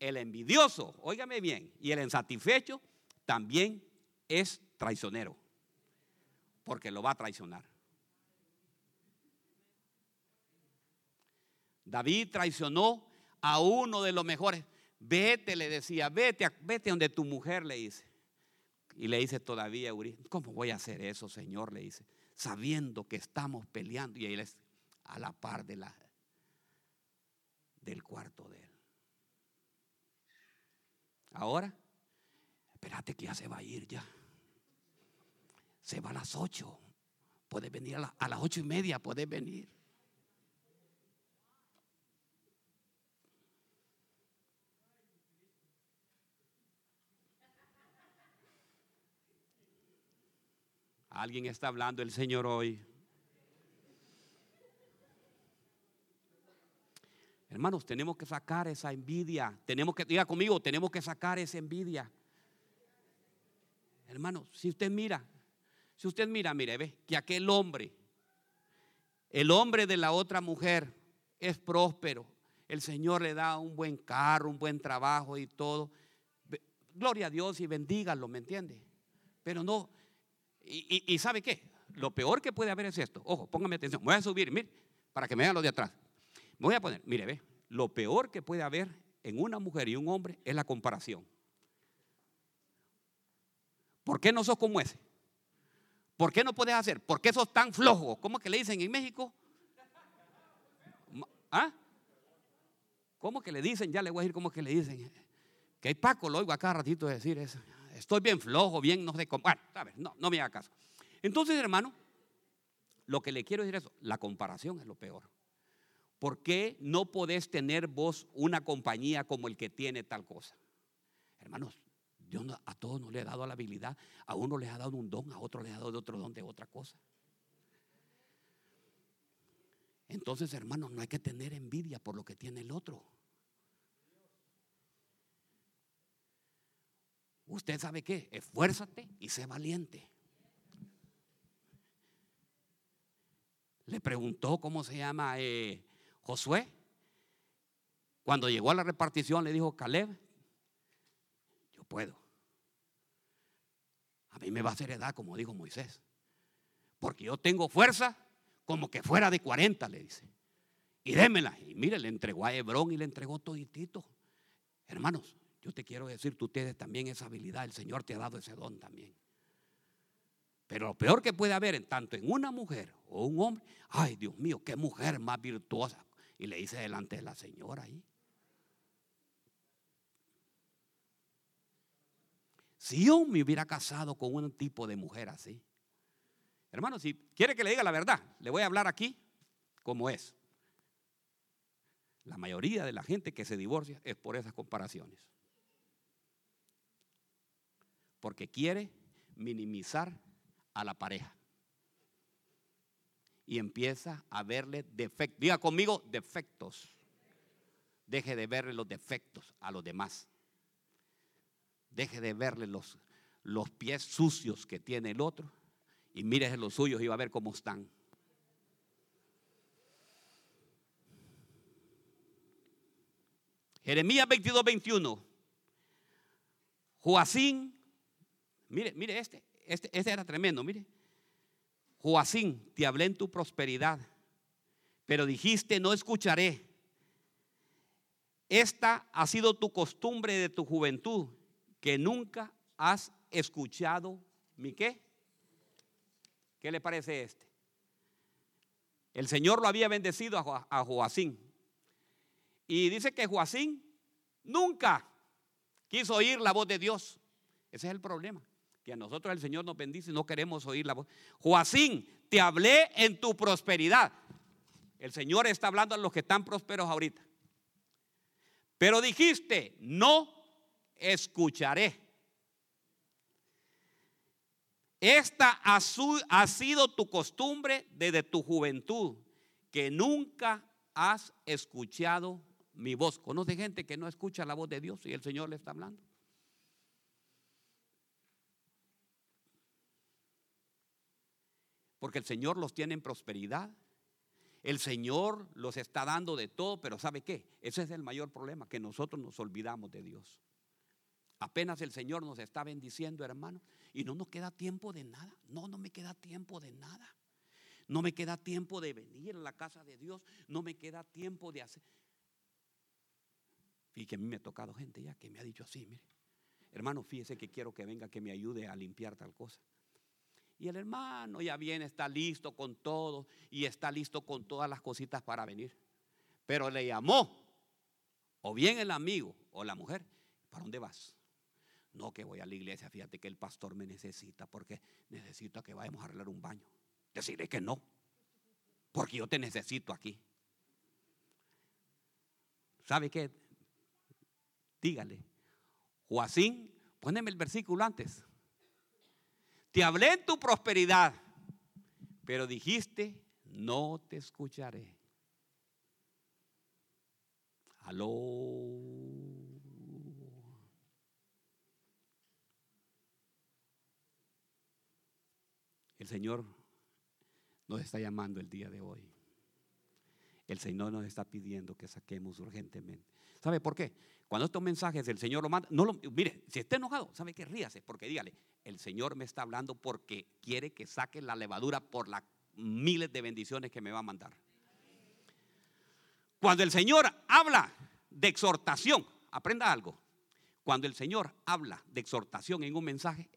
El envidioso, óigame bien, y el insatisfecho también es traicionero, porque lo va a traicionar. David traicionó a uno de los mejores. Vete, le decía, vete, vete donde tu mujer le dice. Y le dice todavía, Uri, ¿cómo voy a hacer eso, Señor? Le dice, sabiendo que estamos peleando. Y él es a la par de la, del cuarto de él. Ahora, espérate que ya se va a ir ya. Se va a las ocho. Puede venir a, a las ocho y media, puede venir. Alguien está hablando el Señor hoy. Hermanos, tenemos que sacar esa envidia. Tenemos que, diga conmigo, tenemos que sacar esa envidia. Hermanos, si usted mira, si usted mira, mire, ve que aquel hombre, el hombre de la otra mujer, es próspero. El Señor le da un buen carro, un buen trabajo y todo. Gloria a Dios y bendígalo, ¿me entiende? Pero no, y, ¿sabe qué? Lo peor que puede haber es esto. Ojo, póngame atención. voy a subir, mire, para que me vean los de atrás. Me voy a poner, mire, ve. Lo peor que puede haber en una mujer y un hombre es la comparación. ¿Por qué no sos como ese? ¿Por qué no puedes hacer? ¿Por qué sos tan flojo? ¿Cómo que le dicen en México? ¿Ah? ¿Cómo que le dicen? Ya le voy a decir cómo que le dicen. Que hay Paco, lo oigo a cada ratito decir eso estoy bien flojo, bien, no sé cómo. Bueno, no, no me haga caso. Entonces, hermano, lo que le quiero decir es, la comparación es lo peor. ¿Por qué no podés tener vos una compañía como el que tiene tal cosa? Hermanos, Dios a todos no le ha dado la habilidad, a uno le ha dado un don, a otro le ha dado otro don de otra cosa. Entonces, hermanos, no hay que tener envidia por lo que tiene el otro. Usted sabe qué, esfuérzate y sé valiente. Le preguntó cómo se llama eh, Josué. Cuando llegó a la repartición le dijo, Caleb, yo puedo. A mí me va a hacer edad, como dijo Moisés. Porque yo tengo fuerza como que fuera de 40, le dice. Y démela. Y mire, le entregó a Hebrón y le entregó toditito. Hermanos, yo te quiero decir, tú tienes también esa habilidad, el Señor te ha dado ese don también. Pero lo peor que puede haber en tanto en una mujer o un hombre, ay Dios mío, qué mujer más virtuosa. Y le dice delante de la señora ahí. Si yo me hubiera casado con un tipo de mujer así. Hermano, si quiere que le diga la verdad, le voy a hablar aquí como es. La mayoría de la gente que se divorcia es por esas comparaciones. Porque quiere minimizar a la pareja. Y empieza a verle defectos. Diga conmigo, defectos. Deje de verle los defectos a los demás. Deje de verle los, los pies sucios que tiene el otro. Y mire los suyos y va a ver cómo están. Jeremías 22, 21. Joacín, mire, mire este, este, este era tremendo, mire. Joacín, te hablé en tu prosperidad, pero dijiste, no escucharé. Esta ha sido tu costumbre de tu juventud, que nunca has escuchado mi qué. ¿Qué le parece este? El Señor lo había bendecido a Joacín. Y dice que Joacín nunca quiso oír la voz de Dios. Ese es el problema. Que a nosotros el Señor nos bendice y no queremos oír la voz. Joacín, te hablé en tu prosperidad. El Señor está hablando a los que están prósperos ahorita. Pero dijiste, no escucharé. Esta ha sido tu costumbre desde tu juventud, que nunca has escuchado mi voz. ¿Conoce gente que no escucha la voz de Dios y el Señor le está hablando? Porque el Señor los tiene en prosperidad. El Señor los está dando de todo, pero ¿sabe qué? Ese es el mayor problema, que nosotros nos olvidamos de Dios. Apenas el Señor nos está bendiciendo, hermano, y no nos queda tiempo de nada. No, no me queda tiempo de nada. No me queda tiempo de venir a la casa de Dios. No me queda tiempo de hacer. Y que a mí me ha tocado gente ya que me ha dicho así, mire, hermano, fíjese que quiero que venga que me ayude a limpiar tal cosa. Y el hermano ya viene, está listo con todo y está listo con todas las cositas para venir. Pero le llamó, o bien el amigo o la mujer, ¿para dónde vas? No, que voy a la iglesia, fíjate que el pastor me necesita porque necesito que vayamos a arreglar un baño. Decirle que no, porque yo te necesito aquí. ¿Sabe qué? Dígale, Joacín, poneme el versículo antes. Te hablé en tu prosperidad, pero dijiste, no te escucharé. Aló. El Señor nos está llamando el día de hoy. El Señor nos está pidiendo que saquemos urgentemente. ¿Sabe por qué? Cuando estos mensajes el Señor lo manda, no mire, si está enojado, ¿sabe qué? Ríase, porque dígale, el Señor me está hablando porque quiere que saque la levadura por las miles de bendiciones que me va a mandar. Cuando el Señor habla de exhortación, aprenda algo. Cuando el Señor habla de exhortación en un mensaje,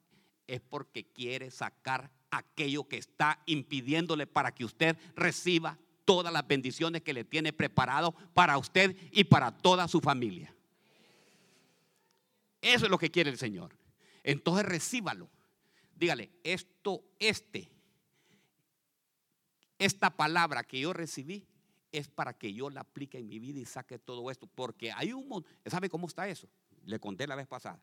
es porque quiere sacar aquello que está impidiéndole para que usted reciba todas las bendiciones que le tiene preparado para usted y para toda su familia. Eso es lo que quiere el Señor. Entonces recíbalo. Dígale, esto, este, esta palabra que yo recibí es para que yo la aplique en mi vida y saque todo esto. Porque hay un ¿sabe cómo está eso? Le conté la vez pasada.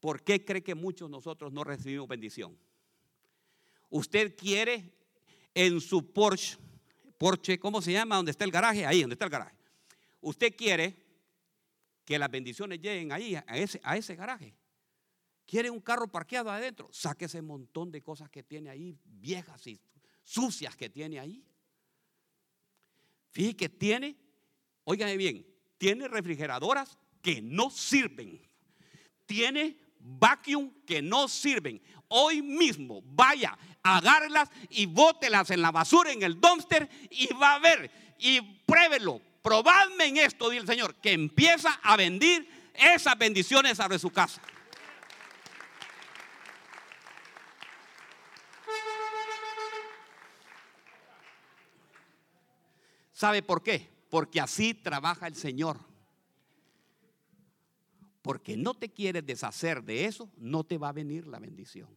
¿Por qué cree que muchos nosotros no recibimos bendición? Usted quiere en su Porsche, Porsche, ¿cómo se llama? ¿Dónde está el garaje? Ahí, donde está el garaje. Usted quiere que las bendiciones lleguen ahí, a ese, a ese garaje. Quiere un carro parqueado adentro, saque ese montón de cosas que tiene ahí, viejas y sucias que tiene ahí. Fíjese que tiene, óigame bien, tiene refrigeradoras que no sirven. Tiene vacuum que no sirven. Hoy mismo vaya, agárrelas y bótelas en la basura, en el dumpster y va a ver y pruébelo probadme en esto, dice el Señor, que empieza a vendir esas bendiciones sobre su casa. ¿Sabe por qué? Porque así trabaja el Señor. porque no te quieres deshacer de eso, no te va a venir la bendición.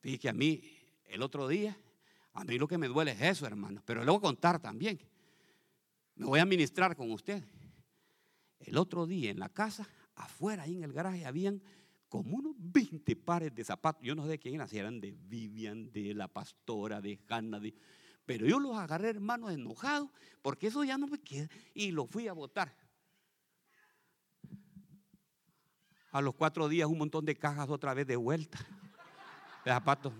Fíjate que a mí el otro día, a mí lo que me duele es eso, hermano, pero le voy a contar también. Me voy a ministrar con usted. El otro día en la casa, afuera, ahí en el garaje, habían como unos 20 pares de zapatos. Yo no sé de quién eran, si eran de Vivian, de la pastora, de Hanna, pero yo los agarré, hermano, enojado, porque eso ya no me queda, y los fui a botar. A los cuatro días, un montón de cajas otra vez de vuelta de zapatos.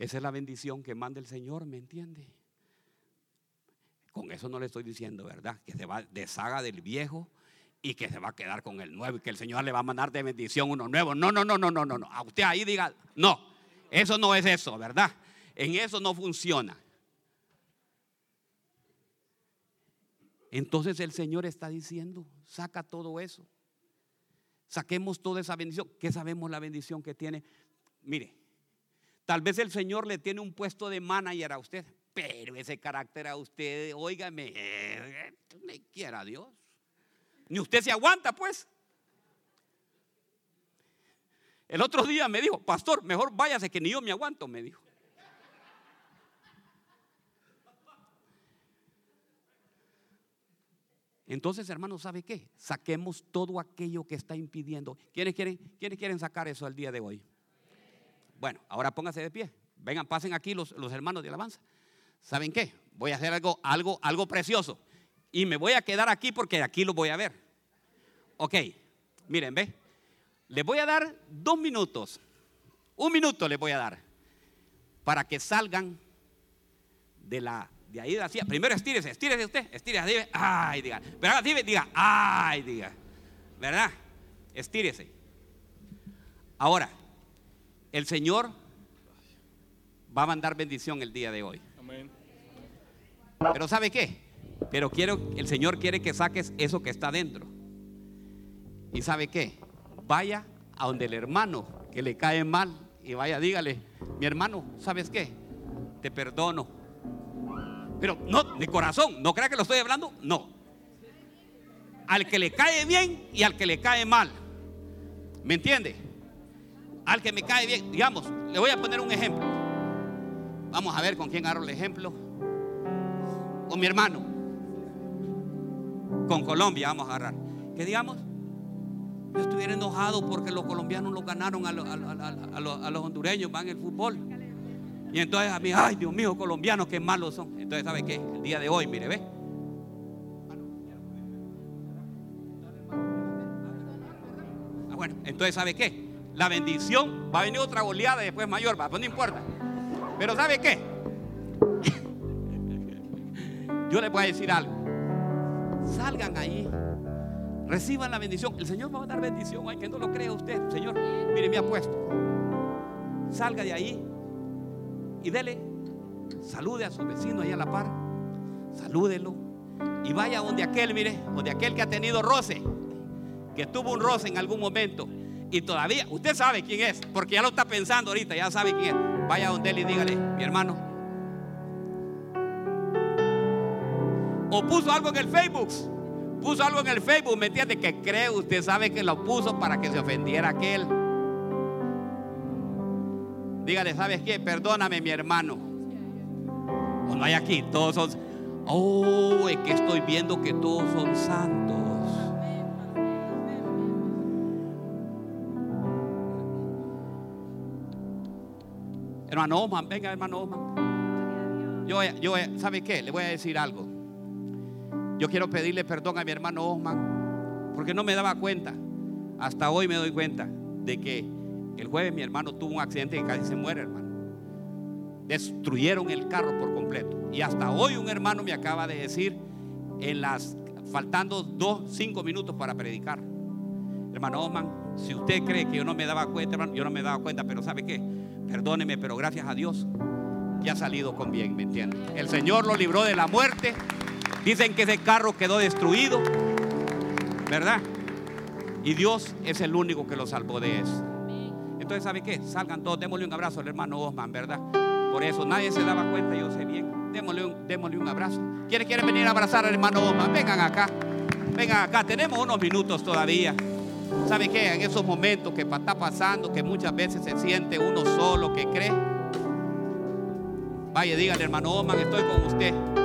Esa es la bendición que manda el Señor, ¿me entiende? Con eso no le estoy diciendo, ¿verdad? Que se va, deshaga del viejo y que se va a quedar con el nuevo y que el Señor le va a mandar de bendición uno nuevo. No, no, no, no, no, no, no. A usted ahí diga, no, eso no es eso, ¿verdad? En eso no funciona. Entonces el Señor está diciendo, saca todo eso. Saquemos toda esa bendición. ¿Qué sabemos la bendición que tiene? Mire, tal vez el Señor le tiene un puesto de manager a usted, pero ese carácter a usted, óigame, me quiera Dios. Ni usted se aguanta, pues. El otro día me dijo, pastor, mejor váyase que ni yo me aguanto, me dijo. Entonces, hermanos, ¿sabe qué? Saquemos todo aquello que está impidiendo. ¿Quiénes quieren, ¿Quiénes quieren sacar eso al día de hoy? Bueno, ahora pónganse de pie. Vengan, pasen aquí los, los hermanos de alabanza. ¿Saben qué? Voy a hacer algo, algo, algo precioso. Y me voy a quedar aquí porque aquí lo voy a ver. Ok, miren, ve. Les voy a dar dos minutos. Un minuto les voy a dar. Para que salgan de la de ahí de Primero estírese, estírese usted, estírese, ay, diga. Pero ahora diga, ay, diga. ¿Verdad? Estírese. Ahora, el Señor va a mandar bendición el día de hoy. Pero ¿sabe qué? Pero quiero, el Señor quiere que saques eso que está dentro. ¿Y sabe qué? Vaya a donde el hermano que le cae mal y vaya, dígale, mi hermano, ¿sabes qué? Te perdono. Pero no, de corazón, no crea que lo estoy hablando, no. Al que le cae bien y al que le cae mal. ¿Me entiende? Al que me cae bien, digamos, le voy a poner un ejemplo. Vamos a ver con quién agarro el ejemplo. Con mi hermano. Con Colombia vamos a agarrar. Que digamos, yo estuviera enojado porque los colombianos lo ganaron a, los hondureños, van el fútbol. Y entonces a mí, ay Dios mío, colombianos, qué malos son. Entonces, ¿sabe qué? El día de hoy, mire, ve. Ah, bueno, entonces, ¿sabe qué? La bendición va a venir otra oleada y después mayor, va, pues no importa. Pero ¿sabe qué? Yo les voy a decir algo. Salgan ahí. Reciban la bendición. El Señor va a dar bendición. Ay, que no lo crea usted. Señor, mire, me ha puesto. Salga de ahí y dele. Salude a su vecino ahí a la par. Salúdelo. Y vaya donde aquel, mire, donde aquel que ha tenido roce. Que tuvo un roce en algún momento. Y todavía, usted sabe quién es, porque ya lo está pensando ahorita, ya sabe quién es. Vaya donde él y dígale, mi hermano, O puso algo en el Facebook. Puso algo en el Facebook, ¿me entiende? Que cree, usted sabe que lo puso para que se ofendiera aquel. Dígale, ¿sabes qué? Perdóname, mi hermano. O no hay aquí, todos son. Oh, es que estoy viendo que todos son santos. Hermano Oman, venga, hermano Oman. Yo, yo, ¿sabe qué? Le voy a decir algo. Yo quiero pedirle perdón a mi hermano Osman, porque no me daba cuenta. Hasta hoy me doy cuenta de que el jueves mi hermano tuvo un accidente y casi se muere, hermano. Destruyeron el carro por completo. Y hasta hoy un hermano me acaba de decir, en las faltando dos, cinco minutos para predicar. Hermano Osman, si usted cree que yo no me daba cuenta, hermano, yo no me daba cuenta, pero ¿sabe qué? Perdóneme, pero gracias a Dios ya ha salido con bien, ¿me entiende? El Señor lo libró de la muerte Dicen que ese carro quedó destruido, ¿verdad? Y Dios es el único que lo salvó de eso. Entonces ¿sabe qué? Salgan todos, démosle un abrazo al hermano Osman, ¿verdad? Por eso nadie se daba cuenta, yo sé bien. Démosle un, démosle un abrazo. ¿Quiénes quieren venir a abrazar al hermano Osman? Vengan acá. Vengan acá, tenemos unos minutos todavía. ¿Sabe qué? En esos momentos que está pasando, que muchas veces se siente uno solo, que cree. Vaya, dígale, hermano Oman, estoy con usted.